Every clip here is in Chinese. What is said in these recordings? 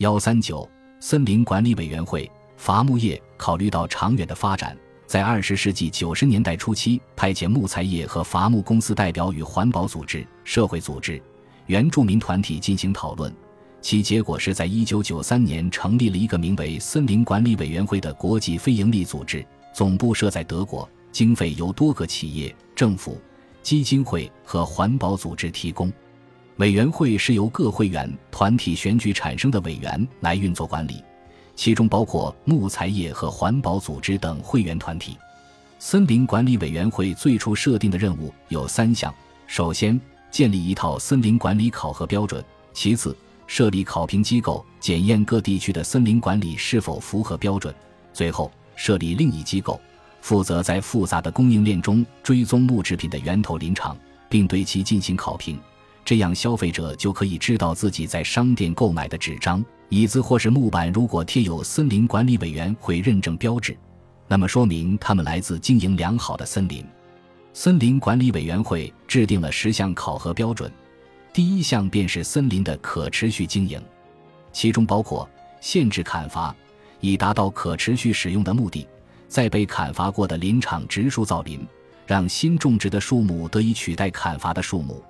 幺三九森林管理委员会伐木业考虑到长远的发展，在二十世纪九十年代初期派遣木材业和伐木公司代表与环保组织、社会组织、原住民团体进行讨论。其结果是在一九九三年成立了一个名为森林管理委员会的国际非营利组织，总部设在德国，经费由多个企业、政府、基金会和环保组织提供。委员会是由各会员团体选举产生的委员来运作管理，其中包括木材业和环保组织等会员团体。森林管理委员会最初设定的任务有三项：首先，建立一套森林管理考核标准；其次，设立考评机构，检验各地区的森林管理是否符合标准；最后，设立另一机构，负责在复杂的供应链中追踪木制品的源头林场，并对其进行考评。这样，消费者就可以知道自己在商店购买的纸张、椅子或是木板，如果贴有森林管理委员会认证标志，那么说明它们来自经营良好的森林。森林管理委员会制定了十项考核标准，第一项便是森林的可持续经营，其中包括限制砍伐，以达到可持续使用的目的；在被砍伐过的林场植树造林，让新种植的树木得以取代砍伐的树木。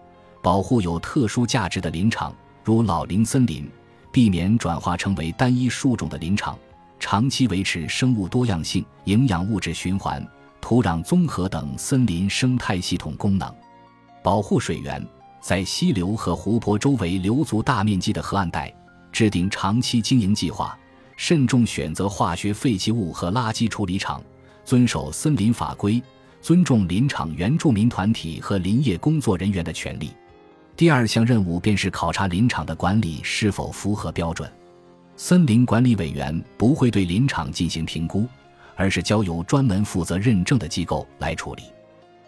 保护有特殊价值的林场，如老林森林，避免转化成为单一树种的林场，长期维持生物多样性、营养物质循环、土壤综合等森林生态系统功能。保护水源，在溪流和湖泊周围留足大面积的河岸带，制定长期经营计划，慎重选择化学废弃物和垃圾处理厂，遵守森林法规，尊重林场原住民团体和林业工作人员的权利。第二项任务便是考察林场的管理是否符合标准。森林管理委员不会对林场进行评估，而是交由专门负责认证的机构来处理。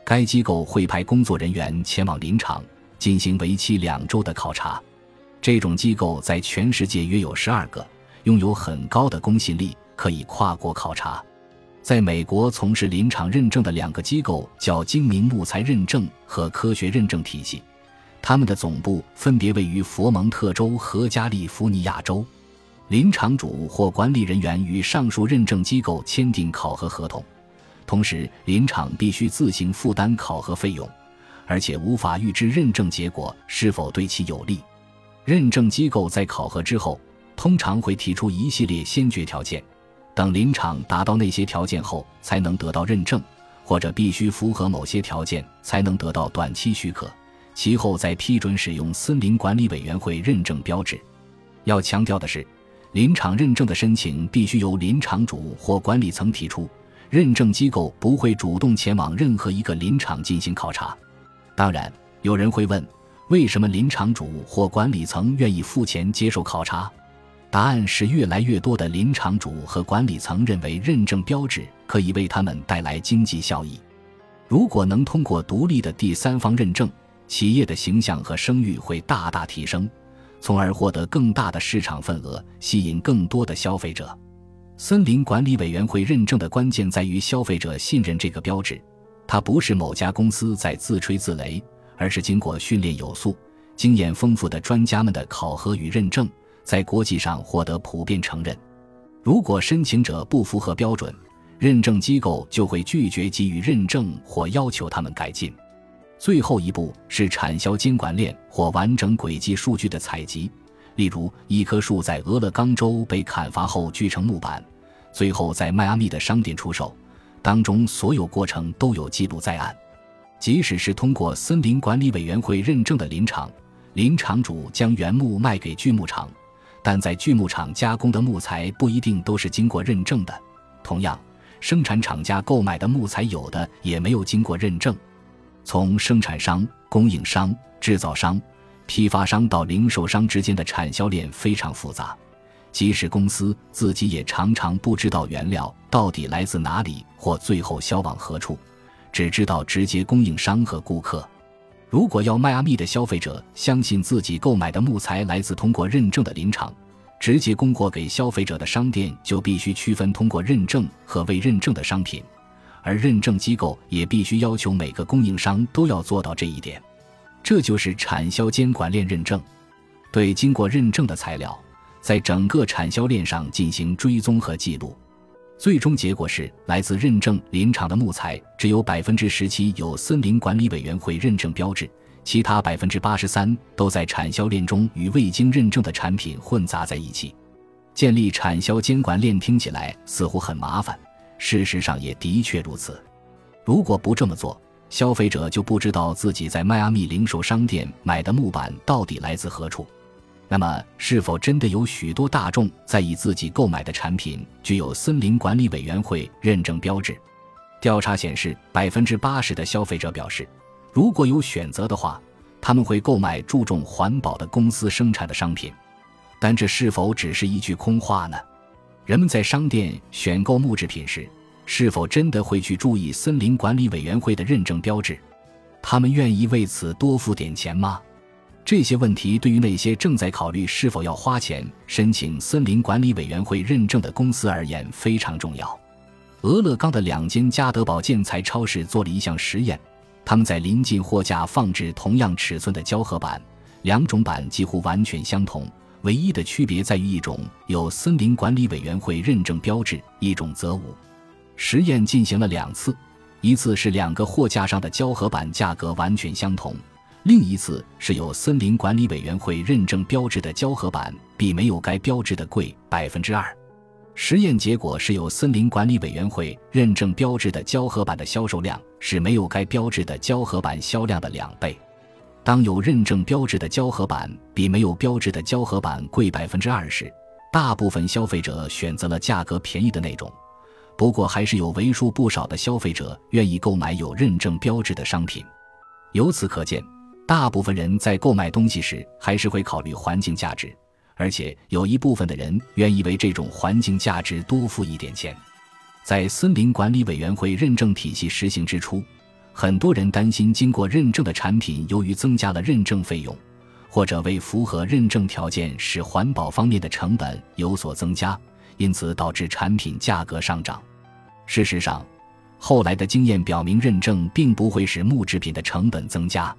该机构会派工作人员前往林场进行为期两周的考察。这种机构在全世界约有十二个，拥有很高的公信力，可以跨国考察。在美国从事林场认证的两个机构叫精明木材认证和科学认证体系。他们的总部分别位于佛蒙特州和加利福尼亚州。林场主或管理人员与上述认证机构签订考核合同，同时林场必须自行负担考核费用，而且无法预知认证结果是否对其有利。认证机构在考核之后，通常会提出一系列先决条件，等林场达到那些条件后才能得到认证，或者必须符合某些条件才能得到短期许可。其后再批准使用森林管理委员会认证标志。要强调的是，林场认证的申请必须由林场主或管理层提出，认证机构不会主动前往任何一个林场进行考察。当然，有人会问，为什么林场主或管理层愿意付钱接受考察？答案是，越来越多的林场主和管理层认为认证标志可以为他们带来经济效益。如果能通过独立的第三方认证，企业的形象和声誉会大大提升，从而获得更大的市场份额，吸引更多的消费者。森林管理委员会认证的关键在于消费者信任这个标志，它不是某家公司在自吹自擂，而是经过训练有素、经验丰富的专家们的考核与认证，在国际上获得普遍承认。如果申请者不符合标准，认证机构就会拒绝给予认证或要求他们改进。最后一步是产销监管链或完整轨迹数据的采集，例如一棵树在俄勒冈州被砍伐后锯成木板，最后在迈阿密的商店出售，当中所有过程都有记录在案。即使是通过森林管理委员会认证的林场，林场主将原木卖给锯木厂，但在锯木厂加工的木材不一定都是经过认证的。同样，生产厂家购买的木材有的也没有经过认证。从生产商、供应商、制造商、批发商到零售商之间的产销链非常复杂，即使公司自己也常常不知道原料到底来自哪里或最后销往何处，只知道直接供应商和顾客。如果要迈阿密的消费者相信自己购买的木材来自通过认证的林场，直接供货给消费者的商店就必须区分通过认证和未认证的商品。而认证机构也必须要求每个供应商都要做到这一点，这就是产销监管链认证。对经过认证的材料，在整个产销链上进行追踪和记录。最终结果是，来自认证林场的木材只有百分之十七有森林管理委员会认证标志，其他百分之八十三都在产销链中与未经认证的产品混杂在一起。建立产销监管链听起来似乎很麻烦，事实上也的确如此。如果不这么做，消费者就不知道自己在迈阿密零售商店买的木板到底来自何处。那么，是否真的有许多大众在意自己购买的产品具有森林管理委员会认证标志？调查显示，百分之八十的消费者表示，如果有选择的话，他们会购买注重环保的公司生产的商品。但这是否只是一句空话呢？人们在商店选购木制品时，是否真的会去注意森林管理委员会的认证标志？他们愿意为此多付点钱吗？这些问题对于那些正在考虑是否要花钱申请森林管理委员会认证的公司而言非常重要。俄勒冈的两间家得宝建材超市做了一项实验，他们在临近货架放置同样尺寸的胶合板，两种板几乎完全相同，唯一的区别在于一种有森林管理委员会认证标志，一种则无。实验进行了两次，一次是两个货架上的胶合板价格完全相同。另一次是有森林管理委员会认证标志的胶合板比没有该标志的贵百分之二。实验结果是有森林管理委员会认证标志的胶合板的销售量是没有该标志的胶合板销量的两倍。当有认证标志的胶合板比没有标志的胶合板贵百分之二时，大部分消费者选择了价格便宜的那种。不过，还是有为数不少的消费者愿意购买有认证标志的商品。由此可见。大部分人在购买东西时还是会考虑环境价值，而且有一部分的人愿意为这种环境价值多付一点钱。在森林管理委员会认证体系实行之初，很多人担心经过认证的产品由于增加了认证费用，或者为符合认证条件使环保方面的成本有所增加，因此导致产品价格上涨。事实上，后来的经验表明，认证并不会使木制品的成本增加。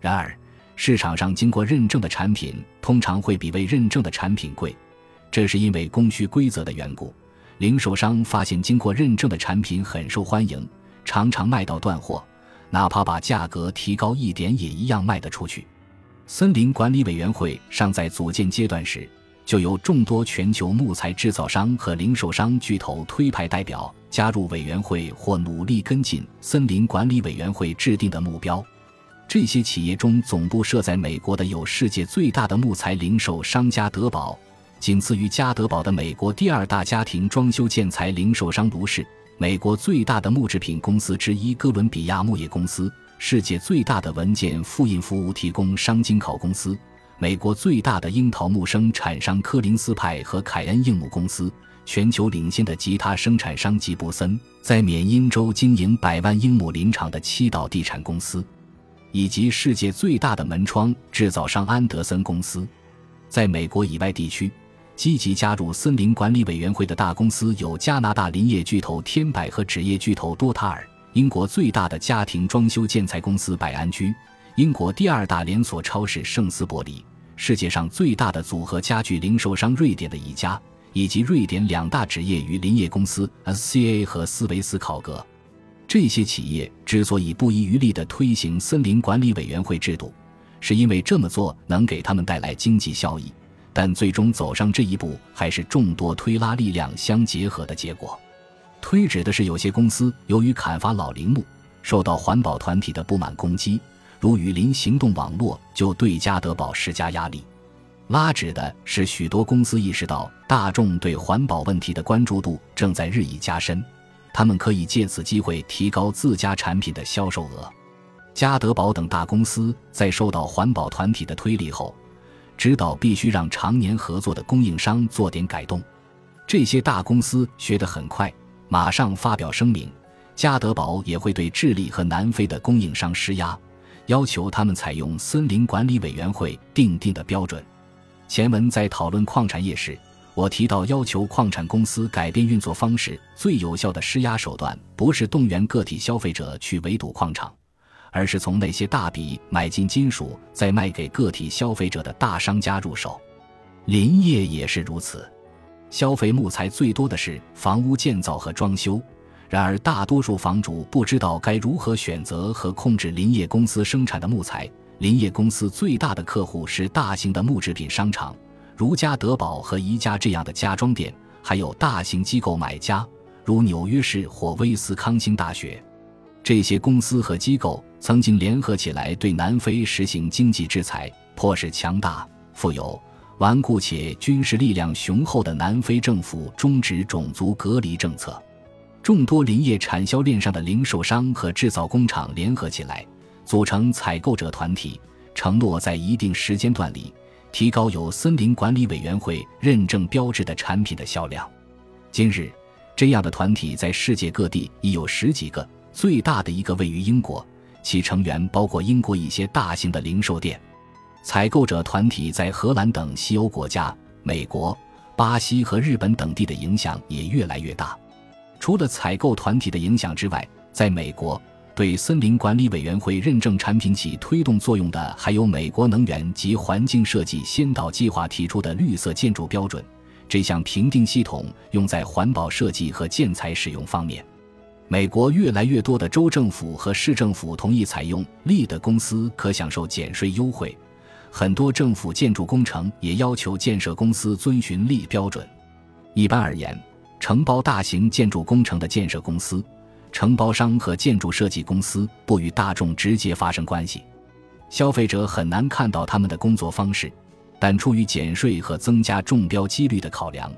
然而，市场上经过认证的产品通常会比未认证的产品贵，这是因为供需规则的缘故。零售商发现经过认证的产品很受欢迎，常常卖到断货，哪怕把价格提高一点也一样卖得出去。森林管理委员会尚在组建阶段时，就由众多全球木材制造商和零售商巨头推派代表加入委员会，或努力跟进森林管理委员会制定的目标。这些企业中，总部设在美国的有世界最大的木材零售商家德宝，仅次于加德宝的美国第二大家庭装修建材零售商卢氏，美国最大的木制品公司之一哥伦比亚木业公司，世界最大的文件复印服务提供商金考公司，美国最大的樱桃木生产商柯林斯派和凯恩硬木公司，全球领先的吉他生产商吉布森，在缅因州经营百万英亩林场的七岛地产公司。以及世界最大的门窗制造商安德森公司，在美国以外地区，积极加入森林管理委员会的大公司有加拿大林业巨头天柏和纸业巨头多塔尔，英国最大的家庭装修建材公司百安居，英国第二大连锁超市圣斯伯里，世界上最大的组合家具零售商瑞典的宜家，以及瑞典两大纸业与林业公司 SCA 和斯维斯考格。这些企业之所以不遗余力地推行森林管理委员会制度，是因为这么做能给他们带来经济效益。但最终走上这一步，还是众多推拉力量相结合的结果。推指的是有些公司由于砍伐老林木，受到环保团体的不满攻击，如雨林行动网络就对加德堡施加压力。拉指的是许多公司意识到大众对环保问题的关注度正在日益加深。他们可以借此机会提高自家产品的销售额。加德堡等大公司在受到环保团体的推力后，知道必须让常年合作的供应商做点改动。这些大公司学得很快，马上发表声明。加德堡也会对智利和南非的供应商施压，要求他们采用森林管理委员会定定的标准。前文在讨论矿产业时。我提到，要求矿产公司改变运作方式，最有效的施压手段不是动员个体消费者去围堵矿场，而是从那些大笔买进金属再卖给个体消费者的大商家入手。林业也是如此。消费木材最多的是房屋建造和装修，然而大多数房主不知道该如何选择和控制林业公司生产的木材。林业公司最大的客户是大型的木制品商场，如家得宝和宜家这样的家装店，还有大型机构买家，如纽约市或威斯康星大学。这些公司和机构曾经联合起来对南非实行经济制裁，迫使强大、富有、顽固且军事力量雄厚的南非政府终止种族隔离政策。众多林业产销链上的零售商和制造工厂联合起来，组成采购者团体，承诺在一定时间段里提高有森林管理委员会认证标志的产品的销量。今日，这样的团体在世界各地已有十几个。最大的一个位于英国，其成员包括英国一些大型的零售店。采购者团体在荷兰等西欧国家、美国、巴西和日本等地的影响也越来越大。除了采购团体的影响之外，在美国，对森林管理委员会认证产品起推动作用的还有美国能源及环境设计先导计划提出的绿色建筑标准。这项评定系统用在环保设计和建材使用方面。美国越来越多的州政府和市政府同意采用利的公司可享受减税优惠，很多政府建筑工程也要求建设公司遵循利标准。一般而言，承包大型建筑工程的建设公司、承包商和建筑设计公司不与大众直接发生关系，消费者很难看到他们的工作方式，但出于减税和增加中标几率的考量。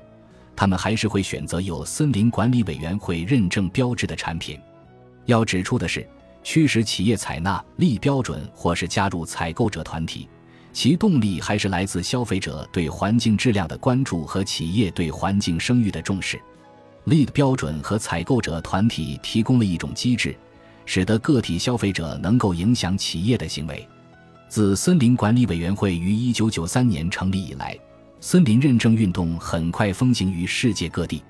他们还是会选择有森林管理委员会认证标志的产品。要指出的是，驱使企业采纳立标准或是加入采购者团体，其动力还是来自消费者对环境质量的关注和企业对环境声誉的重视。立标准和采购者团体提供了一种机制，使得个体消费者能够影响企业的行为。自森林管理委员会于1993年成立以来。森林认证运动很快风行于世界各地，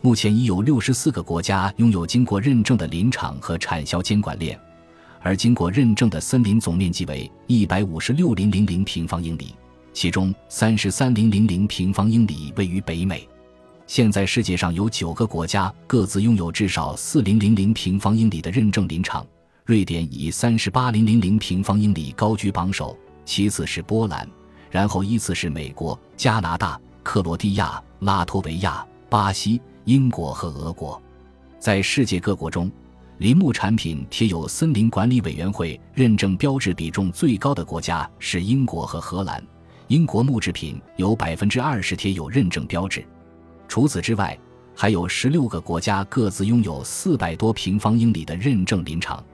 目前已有六十四个国家拥有经过认证的林场和产销监管链，而经过认证的森林总面积为一百五十六零零零平方英里，其中三十三零零零平方英里位于北美。现在世界上有九个国家各自拥有至少四零零零平方英里的认证林场，瑞典以三十八零零零平方英里高居榜首，其次是波兰。然后依次是美国、加拿大、克罗地亚、拉脱维亚、巴西、英国和俄国。在世界各国中，林木产品贴有森林管理委员会认证标志比重最高的国家是英国和荷兰。英国木制品有百分之二十贴有认证标志。除此之外，还有十六个国家各自拥有四百多平方英里的认证林场。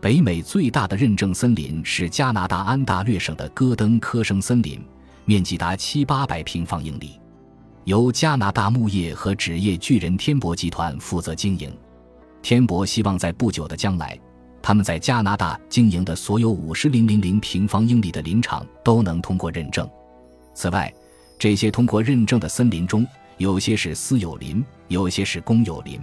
北美最大的认证森林是加拿大安大略省的戈登科生森林，面积达七八百平方英里，由加拿大牧业和纸业巨人天博集团负责经营。天博希望在不久的将来，他们在加拿大经营的所有五十零零零平方英里的林场都能通过认证。此外，这些通过认证的森林中，有些是私有林，有些是公有林。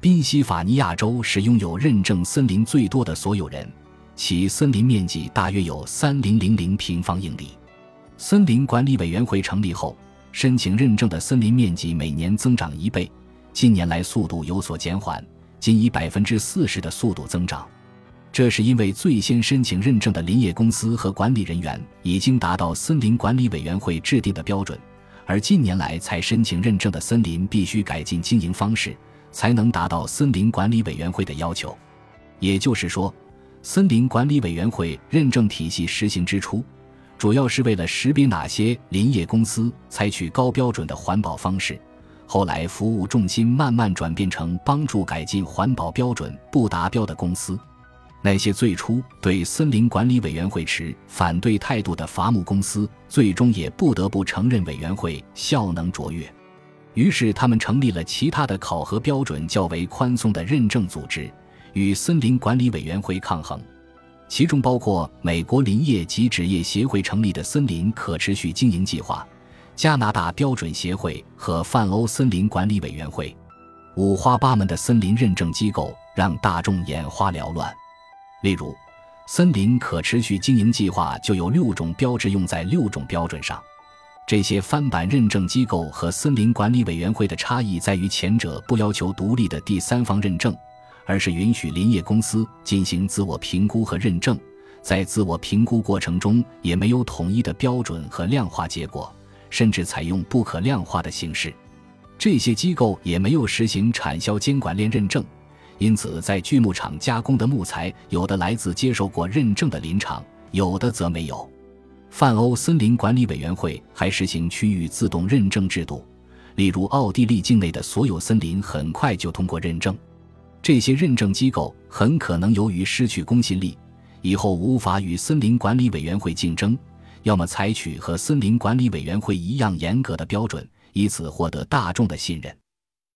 宾夕法尼亚州是拥有认证森林最多的所有人，其森林面积大约有三零零零平方英里。森林管理委员会成立后，申请认证的森林面积每年增长一倍，近年来速度有所减缓，仅以百分之四十的速度增长。这是因为最先申请认证的林业公司和管理人员已经达到森林管理委员会制定的标准，而近年来才申请认证的森林必须改进经营方式。才能达到森林管理委员会的要求。也就是说，森林管理委员会认证体系实行之初，主要是为了识别哪些林业公司采取高标准的环保方式。后来，服务重心慢慢转变成帮助改进环保标准不达标的公司。那些最初对森林管理委员会持反对态度的伐木公司，最终也不得不承认委员会效能卓越。于是，他们成立了其他的考核标准较为宽松的认证组织，与森林管理委员会抗衡。其中包括美国林业及纸业协会成立的森林可持续经营计划、加拿大标准协会和泛欧森林管理委员会。五花八门的森林认证机构让大众眼花缭乱。例如，森林可持续经营计划就有六种标志用在六种标准上。这些翻版认证机构和森林管理委员会的差异在于，前者不要求独立的第三方认证，而是允许林业公司进行自我评估和认证，在自我评估过程中也没有统一的标准和量化结果，甚至采用不可量化的形式。这些机构也没有实行产销监管链认证，因此在锯木厂加工的木材，有的来自接受过认证的林场，有的则没有。泛欧森林管理委员会还实行区域自动认证制度，例如奥地利境内的所有森林很快就通过认证。这些认证机构很可能由于失去公信力，以后无法与森林管理委员会竞争，要么采取和森林管理委员会一样严格的标准。以此获得大众的信任。